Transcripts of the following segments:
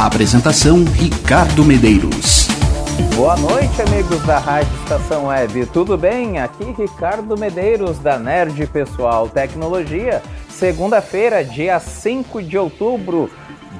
Apresentação Ricardo Medeiros. Boa noite, amigos da Rádio Estação Web. Tudo bem? Aqui Ricardo Medeiros da Nerd Pessoal Tecnologia. Segunda-feira, dia 5 de outubro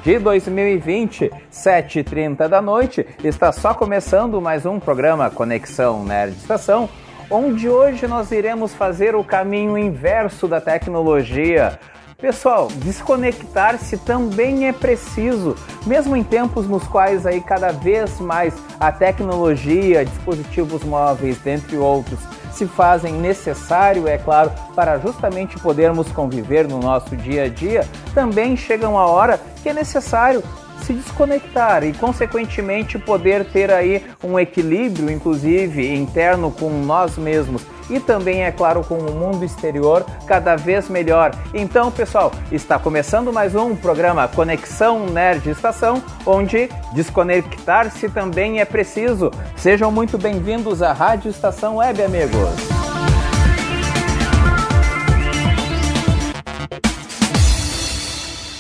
de 2020, 7h30 da noite. Está só começando mais um programa Conexão Nerd Estação, onde hoje nós iremos fazer o caminho inverso da tecnologia Pessoal, desconectar-se também é preciso, mesmo em tempos nos quais aí cada vez mais a tecnologia, dispositivos móveis, dentre outros, se fazem necessário, é claro, para justamente podermos conviver no nosso dia a dia, também chega uma hora que é necessário se desconectar e, consequentemente, poder ter aí um equilíbrio, inclusive interno com nós mesmos e também, é claro, com o mundo exterior cada vez melhor. Então, pessoal, está começando mais um programa Conexão Nerd Estação, onde desconectar-se também é preciso. Sejam muito bem-vindos à Rádio Estação Web, amigos.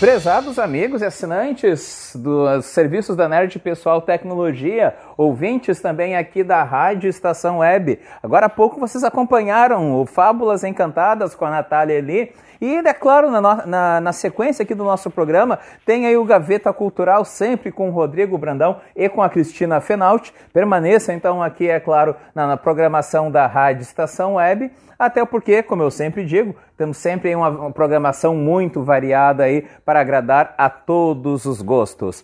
Prezados amigos e assinantes dos serviços da Nerd Pessoal Tecnologia, ouvintes também aqui da Rádio Estação Web. Agora há pouco vocês acompanharam o Fábulas Encantadas com a Natália Eli. E, é claro, na, na, na, sequência aqui do nosso programa, tem aí o Gaveta Cultural, sempre com o Rodrigo Brandão e com a Cristina Fenaut. Permaneça, então, aqui, é claro, na, na programação da Rádio Estação Web. Até porque, como eu sempre digo, temos sempre uma programação muito variada aí para agradar a todos os gostos.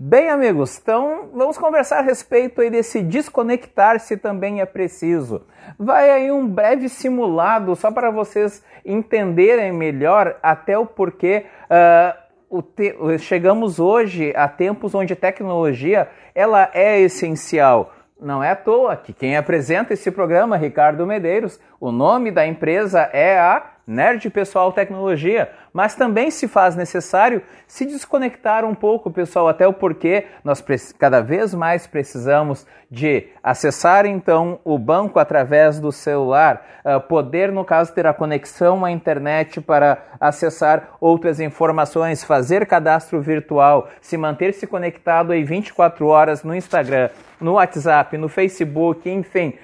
Bem, amigos, então vamos conversar a respeito aí desse desconectar-se também é preciso. Vai aí um breve simulado só para vocês entenderem melhor até o porquê uh, o te... chegamos hoje a tempos onde tecnologia ela é essencial. Não é à toa que quem apresenta esse programa, Ricardo Medeiros, o nome da empresa é a Nerd Pessoal Tecnologia, mas também se faz necessário se desconectar um pouco, pessoal, até o porquê nós cada vez mais precisamos de acessar então o banco através do celular, uh, poder, no caso, ter a conexão à internet para acessar outras informações, fazer cadastro virtual, se manter se conectado aí 24 horas no Instagram, no WhatsApp, no Facebook, enfim,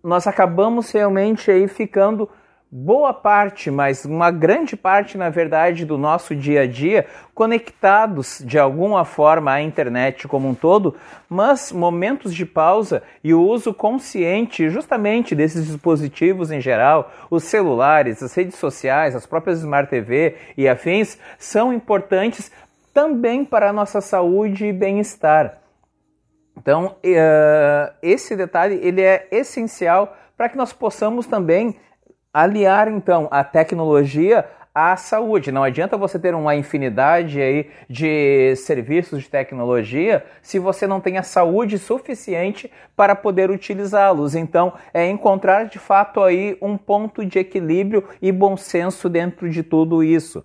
nós acabamos realmente aí ficando boa parte, mas uma grande parte, na verdade, do nosso dia a dia conectados de alguma forma à internet como um todo, mas momentos de pausa e o uso consciente justamente desses dispositivos em geral, os celulares, as redes sociais, as próprias Smart TV e afins, são importantes também para a nossa saúde e bem-estar. Então, uh, esse detalhe ele é essencial para que nós possamos também aliar então a tecnologia à saúde. Não adianta você ter uma infinidade aí de serviços de tecnologia se você não tem a saúde suficiente para poder utilizá-los. Então, é encontrar de fato aí um ponto de equilíbrio e bom senso dentro de tudo isso.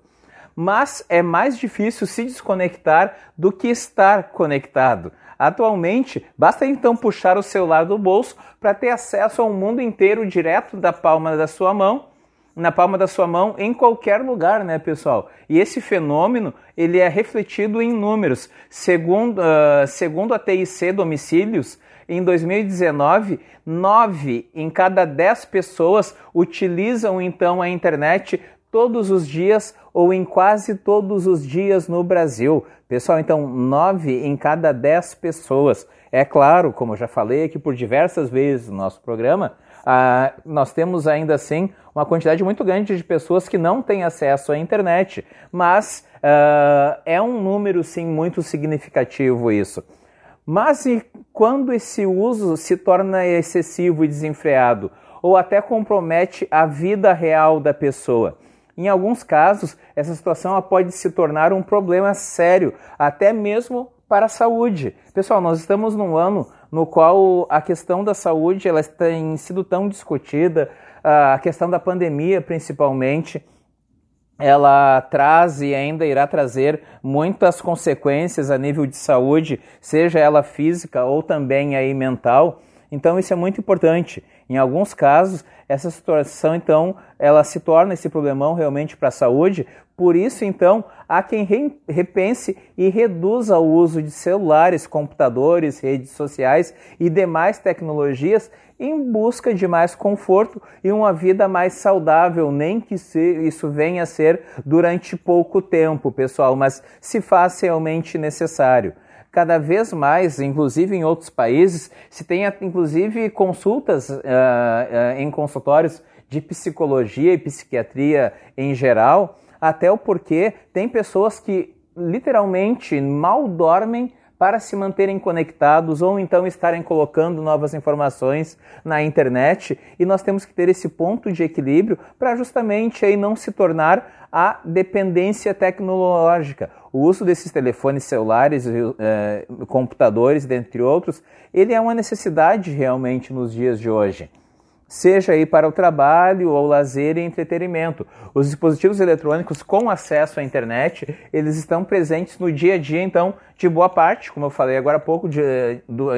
Mas é mais difícil se desconectar do que estar conectado. Atualmente, basta então puxar o celular do bolso para ter acesso ao mundo inteiro direto da palma da sua mão, na palma da sua mão, em qualquer lugar, né, pessoal? E esse fenômeno ele é refletido em números. Segundo, uh, segundo a TIC Domicílios, em 2019, 9 em cada 10 pessoas utilizam então a internet todos os dias ou em quase todos os dias no Brasil. Pessoal, então, 9 em cada 10 pessoas. É claro, como eu já falei aqui por diversas vezes no nosso programa, ah, nós temos ainda assim uma quantidade muito grande de pessoas que não têm acesso à internet, mas ah, é um número sim muito significativo isso. Mas e quando esse uso se torna excessivo e desenfreado, ou até compromete a vida real da pessoa? Em alguns casos, essa situação pode se tornar um problema sério, até mesmo para a saúde. Pessoal, nós estamos num ano no qual a questão da saúde ela tem sido tão discutida, a questão da pandemia principalmente, ela traz e ainda irá trazer muitas consequências a nível de saúde, seja ela física ou também aí mental. Então isso é muito importante. Em alguns casos, essa situação então, ela se torna esse problemão realmente para a saúde. Por isso então, há quem repense e reduza o uso de celulares, computadores, redes sociais e demais tecnologias em busca de mais conforto e uma vida mais saudável, nem que isso venha a ser durante pouco tempo, pessoal, mas se faz realmente necessário. Cada vez mais, inclusive em outros países, se tem inclusive consultas uh, uh, em consultórios de psicologia e psiquiatria em geral, até o porquê tem pessoas que literalmente mal dormem para se manterem conectados ou então estarem colocando novas informações na internet e nós temos que ter esse ponto de equilíbrio para justamente aí não se tornar a dependência tecnológica. O uso desses telefones celulares, eh, computadores, dentre outros, ele é uma necessidade realmente nos dias de hoje seja aí para o trabalho ou lazer e entretenimento. Os dispositivos eletrônicos com acesso à internet, eles estão presentes no dia a dia, então, de boa parte, como eu falei agora há pouco, de,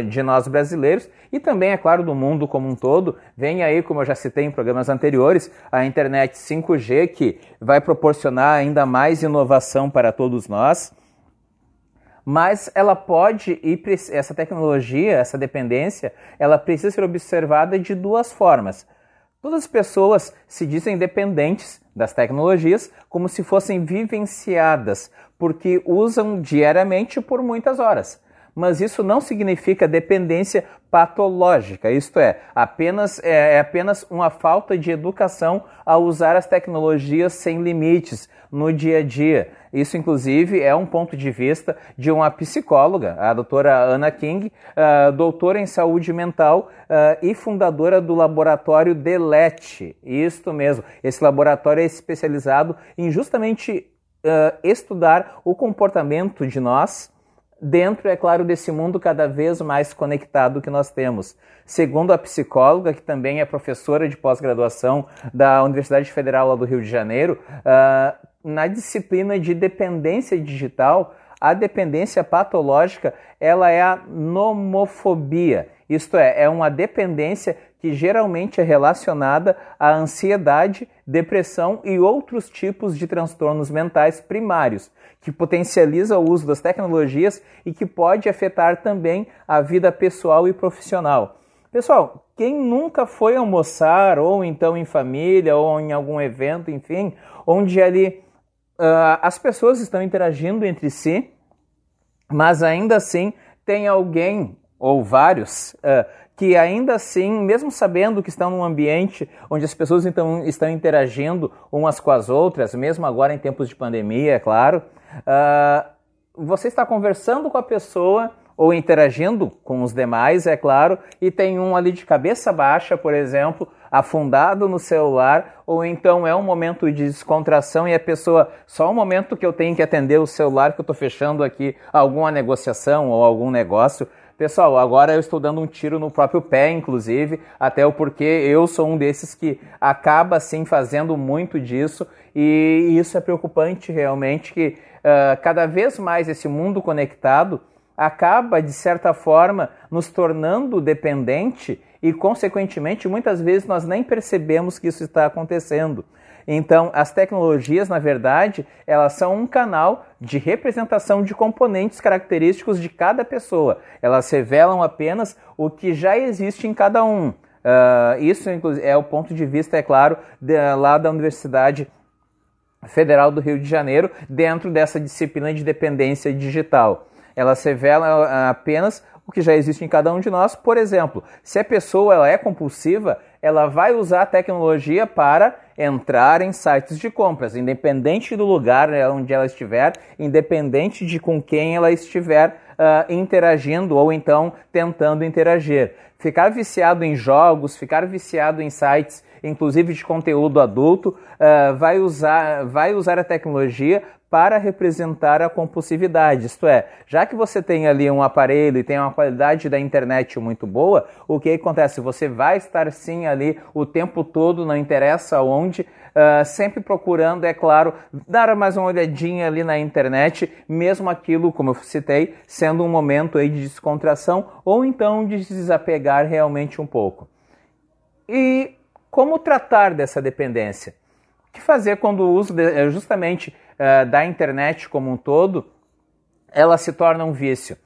de nós brasileiros e também, é claro, do mundo como um todo. Vem aí, como eu já citei em programas anteriores, a internet 5G, que vai proporcionar ainda mais inovação para todos nós mas ela pode ir essa tecnologia, essa dependência, ela precisa ser observada de duas formas. Todas as pessoas se dizem dependentes das tecnologias como se fossem vivenciadas, porque usam diariamente por muitas horas. Mas isso não significa dependência patológica, isto é, apenas, é, é apenas uma falta de educação a usar as tecnologias sem limites no dia a dia. Isso, inclusive, é um ponto de vista de uma psicóloga, a doutora Ana King, uh, doutora em saúde mental uh, e fundadora do laboratório Delete. Isto mesmo, esse laboratório é especializado em justamente uh, estudar o comportamento de nós dentro, é claro, desse mundo cada vez mais conectado que nós temos. Segundo a psicóloga, que também é professora de pós-graduação da Universidade Federal do Rio de Janeiro, uh, na disciplina de dependência digital, a dependência patológica ela é a nomofobia. Isto é, é uma dependência que geralmente é relacionada à ansiedade, depressão e outros tipos de transtornos mentais primários, que potencializa o uso das tecnologias e que pode afetar também a vida pessoal e profissional. Pessoal, quem nunca foi almoçar, ou então em família, ou em algum evento, enfim, onde ali uh, as pessoas estão interagindo entre si, mas ainda assim tem alguém ou vários uh, que ainda assim, mesmo sabendo que estão num ambiente onde as pessoas então estão interagindo umas com as outras, mesmo agora em tempos de pandemia, é claro, uh, você está conversando com a pessoa ou interagindo com os demais, é claro, e tem um ali de cabeça baixa, por exemplo, afundado no celular, ou então é um momento de descontração e a pessoa, só um momento que eu tenho que atender o celular que eu estou fechando aqui alguma negociação ou algum negócio. Pessoal, agora eu estou dando um tiro no próprio pé, inclusive, até o porquê eu sou um desses que acaba assim fazendo muito disso e isso é preocupante realmente que uh, cada vez mais esse mundo conectado acaba, de certa forma, nos tornando dependente e, consequentemente, muitas vezes nós nem percebemos que isso está acontecendo. Então, as tecnologias, na verdade, elas são um canal de representação de componentes característicos de cada pessoa. Elas revelam apenas o que já existe em cada um. Uh, isso é o ponto de vista, é claro, de, lá da Universidade Federal do Rio de Janeiro, dentro dessa disciplina de dependência digital. Elas revelam apenas o que já existe em cada um de nós. Por exemplo, se a pessoa ela é compulsiva, ela vai usar a tecnologia para entrar em sites de compras, independente do lugar né, onde ela estiver, independente de com quem ela estiver uh, interagindo ou então tentando interagir. Ficar viciado em jogos, ficar viciado em sites inclusive de conteúdo adulto, uh, vai, usar, vai usar a tecnologia para representar a compulsividade. Isto é, já que você tem ali um aparelho e tem uma qualidade da internet muito boa, o que acontece? Você vai estar sim ali o tempo todo, não interessa onde, uh, sempre procurando, é claro, dar mais uma olhadinha ali na internet, mesmo aquilo, como eu citei, sendo um momento aí de descontração ou então de desapegar realmente um pouco. E como tratar dessa dependência? O que fazer quando o uso de, eh, justamente uh, da internet como um todo ela se torna um vício?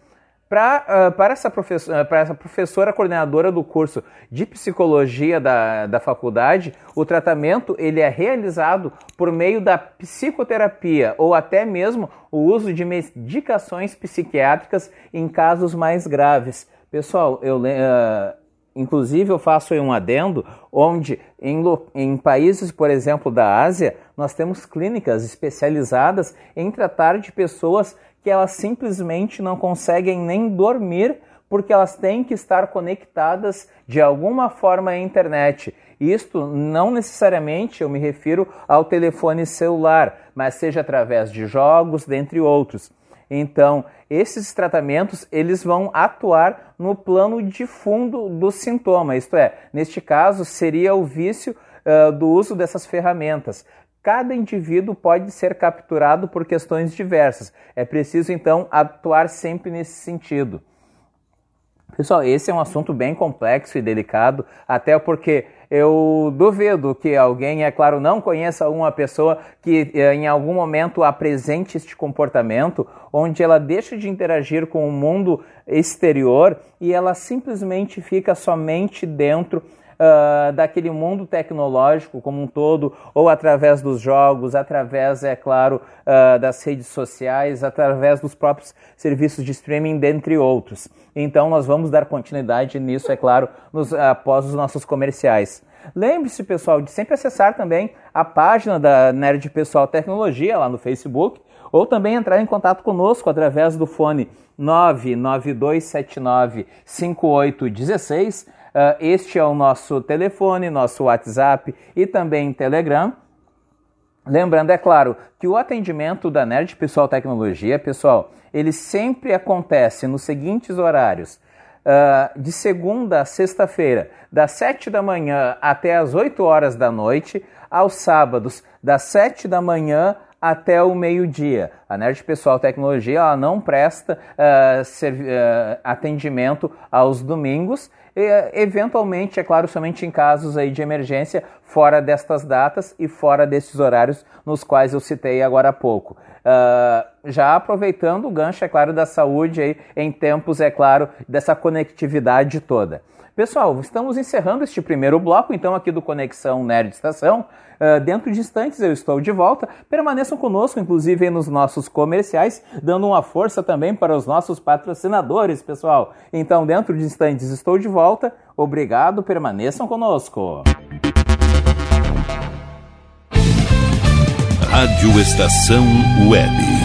Pra, uh, para, essa professora, uh, para essa professora coordenadora do curso de psicologia da, da faculdade, o tratamento ele é realizado por meio da psicoterapia ou até mesmo o uso de medicações psiquiátricas em casos mais graves. Pessoal, eu, uh, Inclusive, eu faço um adendo onde, em, em, países, por exemplo, da Ásia, nós temos clínicas especializadas em tratar de pessoas que elas simplesmente não conseguem nem dormir porque elas têm que estar conectadas de alguma forma à internet. Isto não necessariamente eu me refiro ao telefone celular, mas seja através de jogos, dentre outros. Então, esses tratamentos eles vão atuar no plano de fundo do sintoma, isto é, neste caso seria o vício uh, do uso dessas ferramentas. Cada indivíduo pode ser capturado por questões diversas. É preciso então atuar sempre nesse sentido. Pessoal, esse é um assunto bem complexo e delicado, até porque eu duvido que alguém, é claro, não conheça uma pessoa que eh, em algum momento apresente este comportamento, onde ela deixa de interagir com o mundo exterior e ela simplesmente fica somente dentro uh, daquele mundo tecnológico como um todo, ou através dos jogos, através, é claro, uh, das redes sociais, através dos próprios serviços de streaming, dentre outros. Então, nós vamos dar continuidade nisso, é claro, nos, após os nossos comerciais. Lembre-se, pessoal, de sempre acessar também a página da Nerd Pessoal Tecnologia lá no Facebook, ou também entrar em contato conosco através do fone 99279 5816 Uh, este é o nosso telefone, nosso WhatsApp e também Telegram. Lembrando, é claro, que o atendimento da Nerd Pessoal Tecnologia, pessoal, ele sempre acontece nos seguintes horários. Uh, de segunda a sexta-feira, das 7 da manhã até as 8 horas da noite, aos sábados, das 7 da manhã até o meio-dia. A Nerd Pessoal Tecnologia ela não presta uh, uh, atendimento aos domingos eventualmente, é claro, somente em casos aí de emergência, fora destas datas e fora desses horários nos quais eu citei agora há pouco. Uh, já aproveitando o gancho, é claro, da saúde aí, em tempos, é claro, dessa conectividade toda. Pessoal, estamos encerrando este primeiro bloco, então, aqui do Conexão Nerd Estação. Uh, dentro de instantes eu estou de volta. Permaneçam conosco, inclusive nos nossos comerciais, dando uma força também para os nossos patrocinadores, pessoal. Então, dentro de instantes estou de volta. Obrigado, permaneçam conosco. Rádio Estação Web.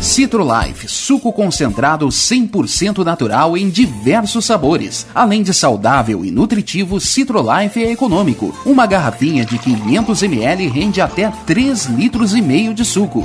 Citrolife, suco concentrado 100% natural em diversos sabores. Além de saudável e nutritivo, Citrolife é econômico. Uma garrafinha de 500 ml rende até 3 litros e meio de suco.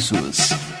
preços.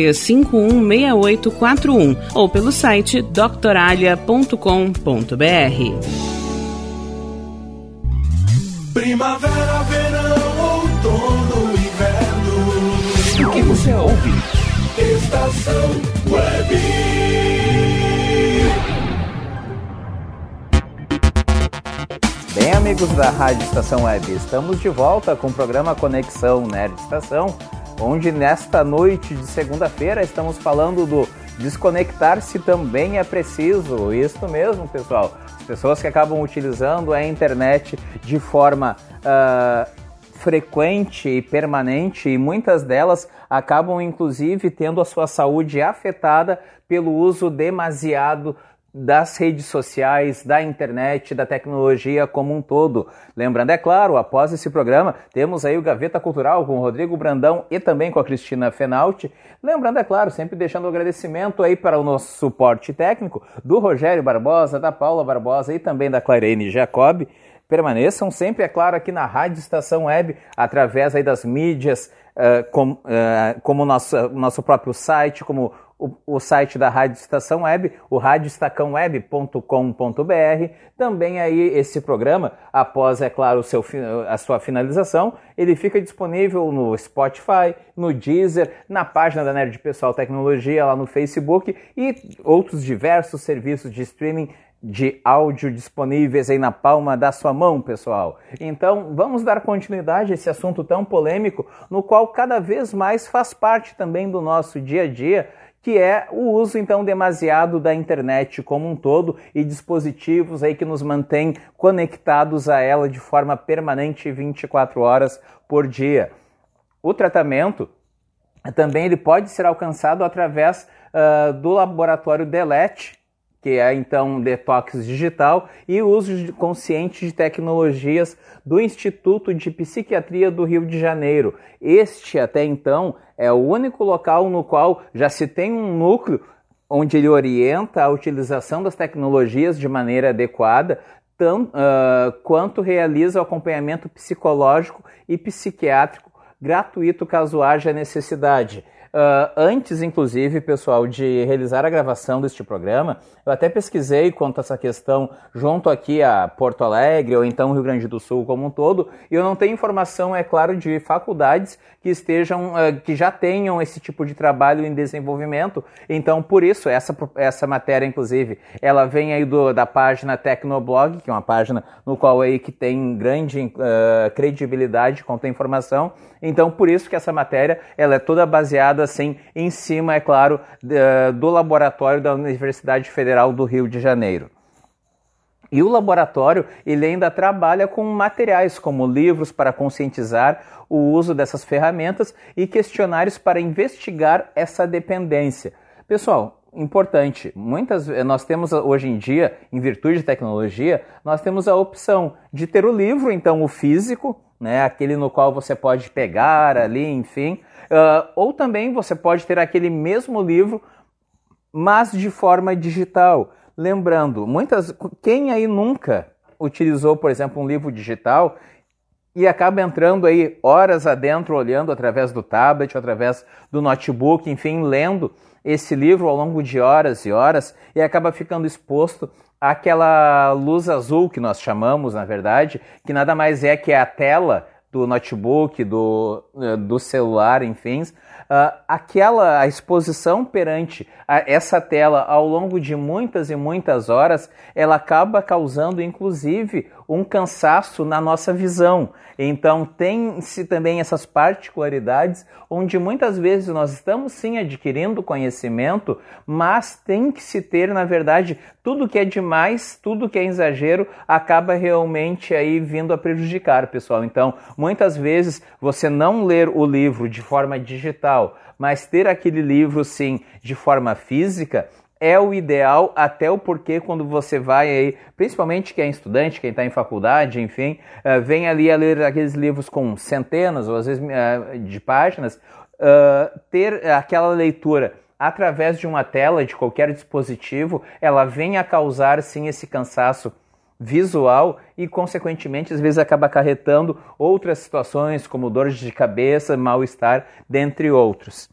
516841 ou pelo site doctoralia.com.br. Primavera, verão, outono, inverno. O que você ouve? Estação Web. Bem, amigos da Rádio Estação Web, estamos de volta com o programa Conexão Nerd Estação, onde nesta noite de segunda-feira estamos falando do desconectar-se também é preciso. Isso mesmo, pessoal. As pessoas que acabam utilizando a internet de forma uh, frequente e permanente, e muitas delas acabam inclusive tendo a sua saúde afetada pelo uso demasiado das redes sociais, da internet, da tecnologia como um todo. Lembrando, é claro, após esse programa, temos aí o Gaveta Cultural com o Rodrigo Brandão e também com a Cristina Fenalti. Lembrando, é claro, sempre deixando o agradecimento aí para o nosso suporte técnico do Rogério Barbosa, da Paula Barbosa e também da Clarene Jacob. Permaneçam sempre, é claro, aqui na Rádio Estação Web, através aí das mídias, uh, com, uh, como nosso, nosso próprio site, como o, o, site da Rádio Estação Web, o radioestacãoweb.com.br. Também aí esse programa, após, é claro, seu, a sua finalização, ele fica disponível no Spotify, no Deezer, na página da Nerd Pessoal Tecnologia, lá no Facebook e outros diversos serviços de streaming de áudio disponíveis aí na palma da sua mão, pessoal. Então, vamos dar continuidade a esse assunto tão polêmico, no qual cada vez mais faz parte também do nosso dia a dia que é o uso então demasiado da internet como um todo e dispositivos aí que nos mantêm conectados a ela de forma permanente 24 horas por dia. O tratamento também ele pode ser alcançado através uh, do laboratório Delete, que é então detox digital, e uso consciente de tecnologias do Instituto de Psiquiatria do Rio de Janeiro. Este, até então, é o único local no qual já se tem um núcleo onde ele orienta a utilização das tecnologias de maneira adequada, tão, uh, quanto realiza o acompanhamento psicológico e psiquiátrico gratuito caso haja necessidade. Uh, antes, inclusive, pessoal, de realizar a gravação deste programa, eu até pesquisei quanto a essa questão junto aqui a Porto Alegre ou então Rio Grande do Sul como um todo, e eu não tenho informação, é claro, de faculdades que estejam, uh, que já tenham esse tipo de trabalho em desenvolvimento. Então, por isso, essa, essa matéria, inclusive, ela vem aí do, da página Tecnoblog, que é uma página no qual aí que tem grande uh, credibilidade quanto à informação. Então, por isso que essa matéria ela é toda baseada assim em cima, é claro, do laboratório da Universidade Federal do Rio de Janeiro. E o laboratório ele ainda trabalha com materiais como livros para conscientizar o uso dessas ferramentas e questionários para investigar essa dependência. Pessoal, importante. Muitas nós temos hoje em dia, em virtude de tecnologia, nós temos a opção de ter o livro, então o físico, né, aquele no qual você pode pegar ali, enfim, uh, ou também você pode ter aquele mesmo livro, mas de forma digital. Lembrando, muitas, quem aí nunca utilizou, por exemplo, um livro digital e acaba entrando aí horas adentro, olhando através do tablet, através do notebook, enfim, lendo esse livro ao longo de horas e horas e acaba ficando exposto àquela luz azul que nós chamamos, na verdade, que nada mais é que a tela do notebook, do, eh, do celular, enfim, uh, aquela a exposição perante a essa tela ao longo de muitas e muitas horas, ela acaba causando inclusive um cansaço na nossa visão. Então tem-se também essas particularidades onde muitas vezes nós estamos sim adquirindo conhecimento, mas tem que se ter, na verdade, tudo que é demais, tudo que é exagero acaba realmente aí vindo a prejudicar, pessoal. Então, muitas vezes você não ler o livro de forma digital, mas ter aquele livro sim de forma física, é o ideal, até o porquê quando você vai aí, principalmente quem é estudante, quem está em faculdade, enfim, uh, vem ali a ler aqueles livros com centenas ou às vezes uh, de páginas, uh, ter aquela leitura através de uma tela, de qualquer dispositivo, ela vem a causar sim esse cansaço visual e, consequentemente, às vezes acaba acarretando outras situações como dores de cabeça, mal-estar, dentre outros.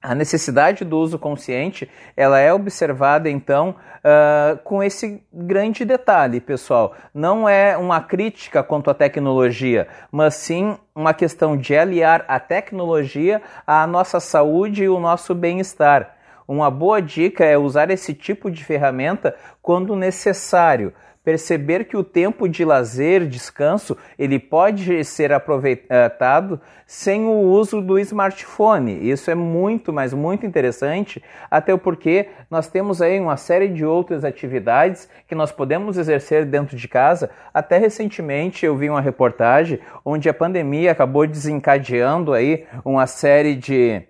A necessidade do uso consciente ela é observada então uh, com esse grande detalhe, pessoal. Não é uma crítica quanto à tecnologia, mas sim uma questão de aliar a tecnologia à nossa saúde e o nosso bem-estar. Uma boa dica é usar esse tipo de ferramenta quando necessário perceber que o tempo de lazer, descanso, ele pode ser aproveitado sem o uso do smartphone. Isso é muito, mas muito interessante, até porque nós temos aí uma série de outras atividades que nós podemos exercer dentro de casa. Até recentemente eu vi uma reportagem onde a pandemia acabou desencadeando aí uma série de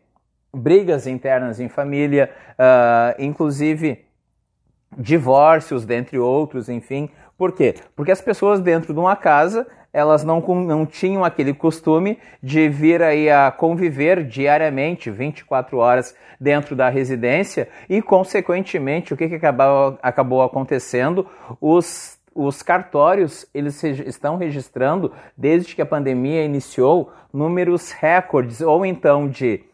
brigas internas em família, uh, inclusive divórcios, dentre outros, enfim. Por quê? Porque as pessoas dentro de uma casa elas não, não tinham aquele costume de vir aí a conviver diariamente, 24 horas dentro da residência e, consequentemente, o que, que acabou, acabou acontecendo? Os, os cartórios eles estão registrando, desde que a pandemia iniciou, números recordes, ou então de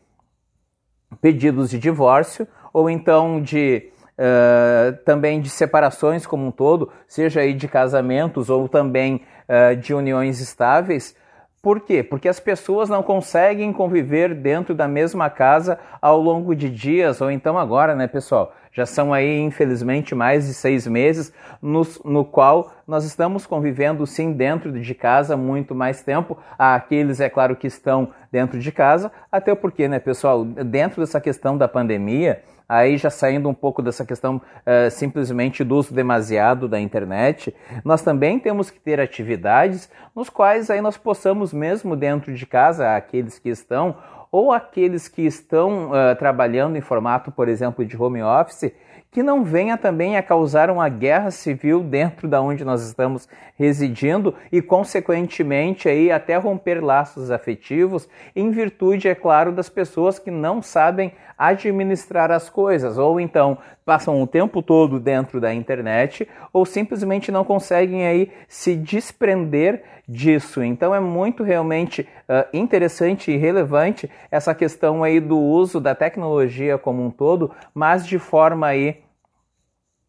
pedidos de divórcio, ou então de uh, também de separações como um todo, seja aí de casamentos ou também uh, de uniões estáveis. Por quê? Porque as pessoas não conseguem conviver dentro da mesma casa ao longo de dias, ou então agora, né, pessoal? Já são aí, infelizmente, mais de seis meses, no, no qual nós estamos convivendo, sim, dentro de casa muito mais tempo. Aqueles, é claro, que estão dentro de casa, até porque, né, pessoal, dentro dessa questão da pandemia, aí já saindo um pouco dessa questão uh, simplesmente do uso demasiado da internet, nós também temos que ter atividades nos quais aí nós possamos mesmo dentro de casa, aqueles que estão ou aqueles que estão uh, trabalhando em formato, por exemplo, de home office, que não venha também a causar uma guerra civil dentro da onde nós estamos residindo e consequentemente aí até romper laços afetivos em virtude é claro das pessoas que não sabem administrar as coisas ou então passam o tempo todo dentro da internet ou simplesmente não conseguem aí se desprender disso. Então é muito realmente uh, interessante e relevante essa questão aí do uso da tecnologia como um todo, mas de forma aí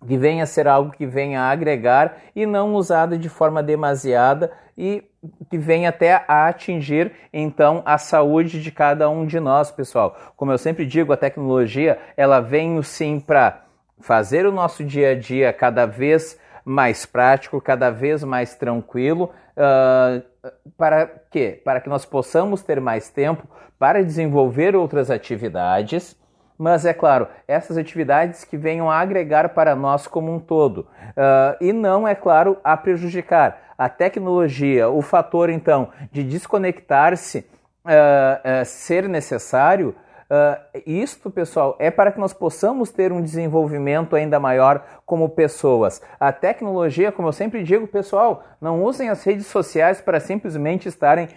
que venha a ser algo que venha a agregar e não usado de forma demasiada e que venha até a atingir então a saúde de cada um de nós, pessoal. Como eu sempre digo, a tecnologia ela vem sim para fazer o nosso dia a dia cada vez mais prático, cada vez mais tranquilo. Uh, para quê? Para que nós possamos ter mais tempo para desenvolver outras atividades mas é claro, essas atividades que venham a agregar para nós como um todo uh, e não, é claro, a prejudicar. A tecnologia, o fator então de desconectar-se uh, uh, ser necessário, isto, pessoal, é para que nós possamos ter um desenvolvimento ainda maior como pessoas. A tecnologia, como eu sempre digo, pessoal, não usem as redes sociais para simplesmente estarem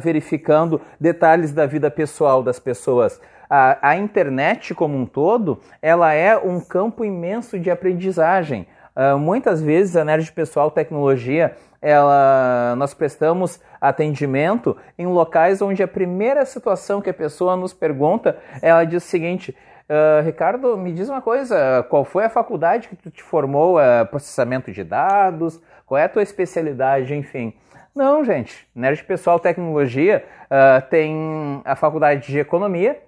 verificando detalhes da vida pessoal das pessoas a, a internet como um todo, ela é um campo imenso de aprendizagem. Uh, muitas vezes a Nerd Pessoal Tecnologia, ela, nós prestamos atendimento em locais onde a primeira situação que a pessoa nos pergunta, ela diz o seguinte, uh, Ricardo, me diz uma coisa, qual foi a faculdade que tu te formou? Uh, processamento de dados? Qual é a tua especialidade? Enfim. Não, gente. Nerd Pessoal Tecnologia uh, tem a faculdade de Economia,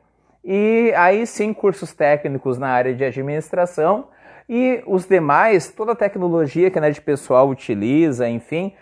e aí sim cursos técnicos na área de administração e os demais, toda a tecnologia que a Nerd Pessoal utiliza, enfim,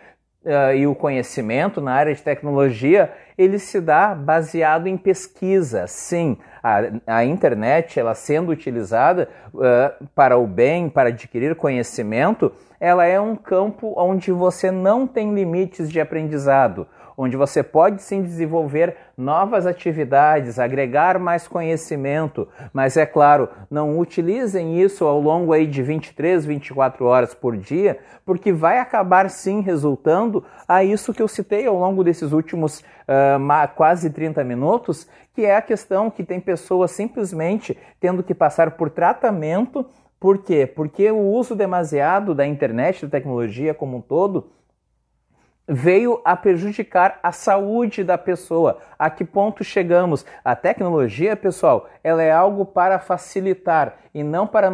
uh, e o conhecimento na área de tecnologia, ele se dá baseado em pesquisa. Sim, a, a internet, ela sendo utilizada uh, para o bem, para adquirir conhecimento, ela é um campo onde você não tem limites de aprendizado onde você pode sim desenvolver novas atividades, agregar mais conhecimento, mas é claro, não utilizem isso ao longo aí de 23, 24 horas por dia, porque vai acabar sim resultando a isso que eu citei ao longo desses últimos uh, quase 30 minutos, que é a questão que tem pessoas simplesmente tendo que passar por tratamento por quê? Porque o uso demasiado da internet, da tecnologia como um todo, veio a prejudicar a saúde da pessoa. A que ponto chegamos? A tecnologia, pessoal, ela é algo para facilitar e não para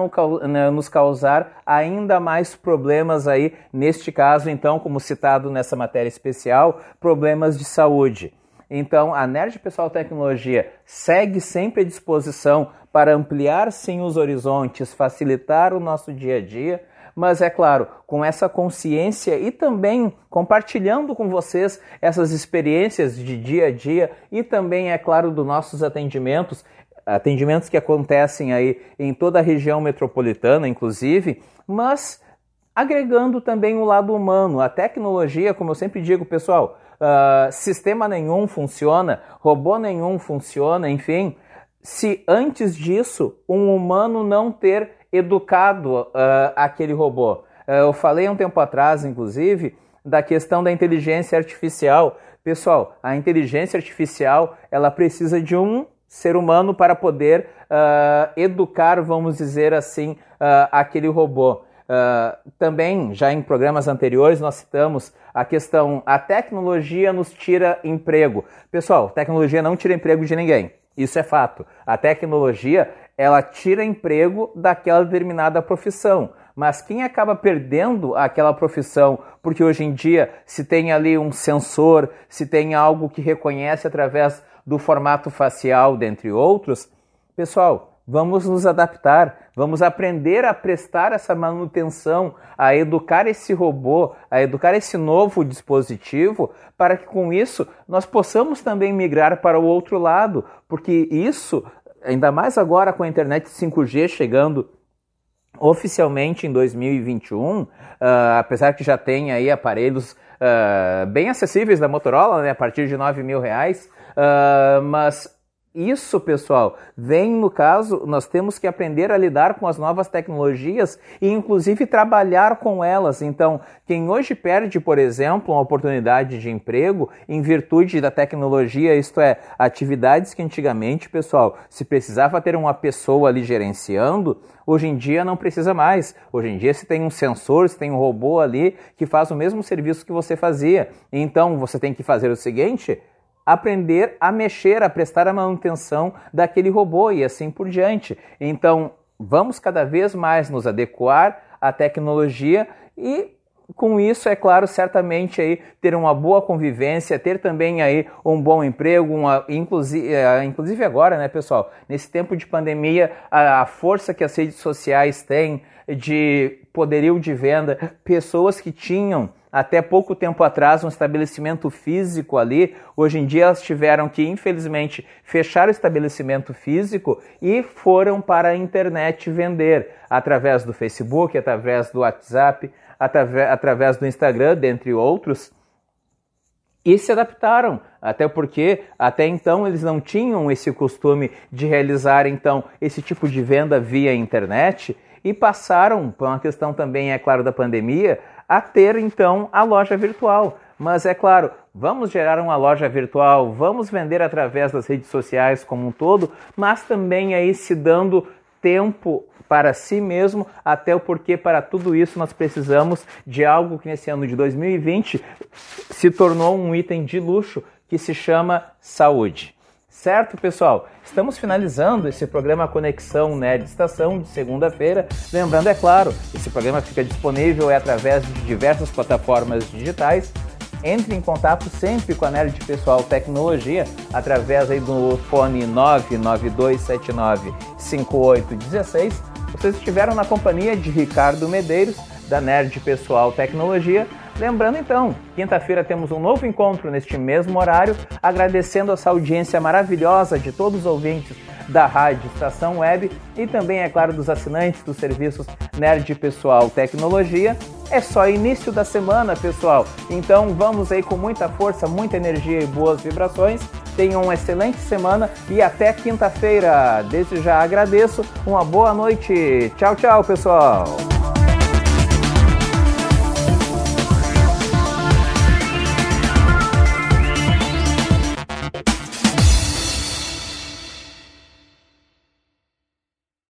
né, nos causar ainda mais problemas aí, neste caso, então, como citado nessa matéria especial, problemas de saúde. Então, a Nerd Pessoal Tecnologia segue sempre à disposição para ampliar sim os horizontes, facilitar o nosso dia a dia mas é claro, com essa consciência e também compartilhando com vocês essas experiências de dia a dia e também, é claro, dos nossos atendimentos, atendimentos que acontecem aí em toda a região metropolitana, inclusive, mas agregando também o lado humano, a tecnologia, como eu sempre digo, pessoal, uh, sistema nenhum funciona, robô nenhum funciona, enfim, se antes disso um humano não ter educado uh, aquele robô. Uh, eu falei um tempo atrás, inclusive, da questão da inteligência artificial. Pessoal, a inteligência artificial ela precisa de um ser humano para poder uh, educar, vamos dizer assim, aquele robô. também, já em programas anteriores, nós citamos a questão: a tecnologia nos tira emprego. Pessoal, tecnologia não tira emprego de ninguém. Isso é fato. A tecnologia ela tira emprego daquela determinada profissão. Mas quem acaba perdendo aquela profissão, porque hoje em dia se tem ali um sensor, se tem algo que reconhece através do formato facial, dentre outros, pessoal, vamos nos adaptar, vamos aprender a prestar essa manutenção, a educar esse robô, a educar esse novo dispositivo, para que com isso nós possamos também migrar para o outro lado, porque isso ainda mais agora com a internet 5G chegando oficialmente em 2021, uh, ah, apesar que já tem aí aparelhos uh, bem acessíveis da Motorola, né, a partir de 9 mil reais, uh, mas isso, pessoal, vem no caso, nós temos que aprender a lidar com as novas tecnologias e, inclusive, trabalhar com elas. Então, quem hoje perde, por exemplo, uma oportunidade de emprego em virtude da tecnologia, isto é, atividades que antigamente, pessoal, se precisava ter uma pessoa ali gerenciando, hoje em dia não precisa mais. Hoje em dia, se tem um sensor, se tem um robô ali que faz o mesmo serviço que você fazia. Então, você tem que fazer o seguinte aprender a mexer, a prestar a manutenção daquele robô e assim por diante. Então, vamos cada vez mais nos adequar à tecnologia e com isso, é claro, certamente aí ter uma boa convivência, ter também aí um bom emprego, uma, inclusive, é, inclusive agora, né, pessoal, nesse tempo de pandemia, a, a força que as redes sociais têm de poderio de venda, pessoas que tinham até pouco tempo atrás um estabelecimento físico ali, hoje em dia elas tiveram que, infelizmente, fechar o estabelecimento físico e foram para a internet vender através do Facebook, através do WhatsApp, através, do Instagram, dentre outros. E se adaptaram, até porque até então eles não tinham esse costume de realizar então esse tipo de venda via internet e passaram, por uma questão também, é claro, da pandemia, a ter então a loja virtual. Mas é claro, vamos gerar uma loja virtual, vamos vender através das redes sociais como um todo, mas também aí se dando tempo para si mesmo, até o porquê para tudo isso nós precisamos de algo que nesse ano de 2020 se tornou um item de luxo que se chama saúde. Certo, pessoal? Estamos finalizando esse programa Conexão Nerd Estação de segunda-feira. Lembrando, é claro, esse programa fica disponível é através de diversas plataformas digitais. Entre em contato sempre com a Nerd Pessoal Tecnologia através aí do fone 992795816. Vocês estiveram na companhia de Ricardo Medeiros, da Nerd Pessoal Tecnologia Lembrando então, quinta-feira temos um novo encontro neste mesmo horário, agradecendo essa audiência maravilhosa de todos os ouvintes da Rádio Estação Web e também, é claro, dos assinantes dos serviços Nerd Pessoal Tecnologia. É só início da semana, pessoal. Então vamos aí com muita força, muita energia e boas vibrações. Tenham uma excelente semana e até quinta-feira. Desde já agradeço. Uma boa noite. Tchau, tchau, pessoal.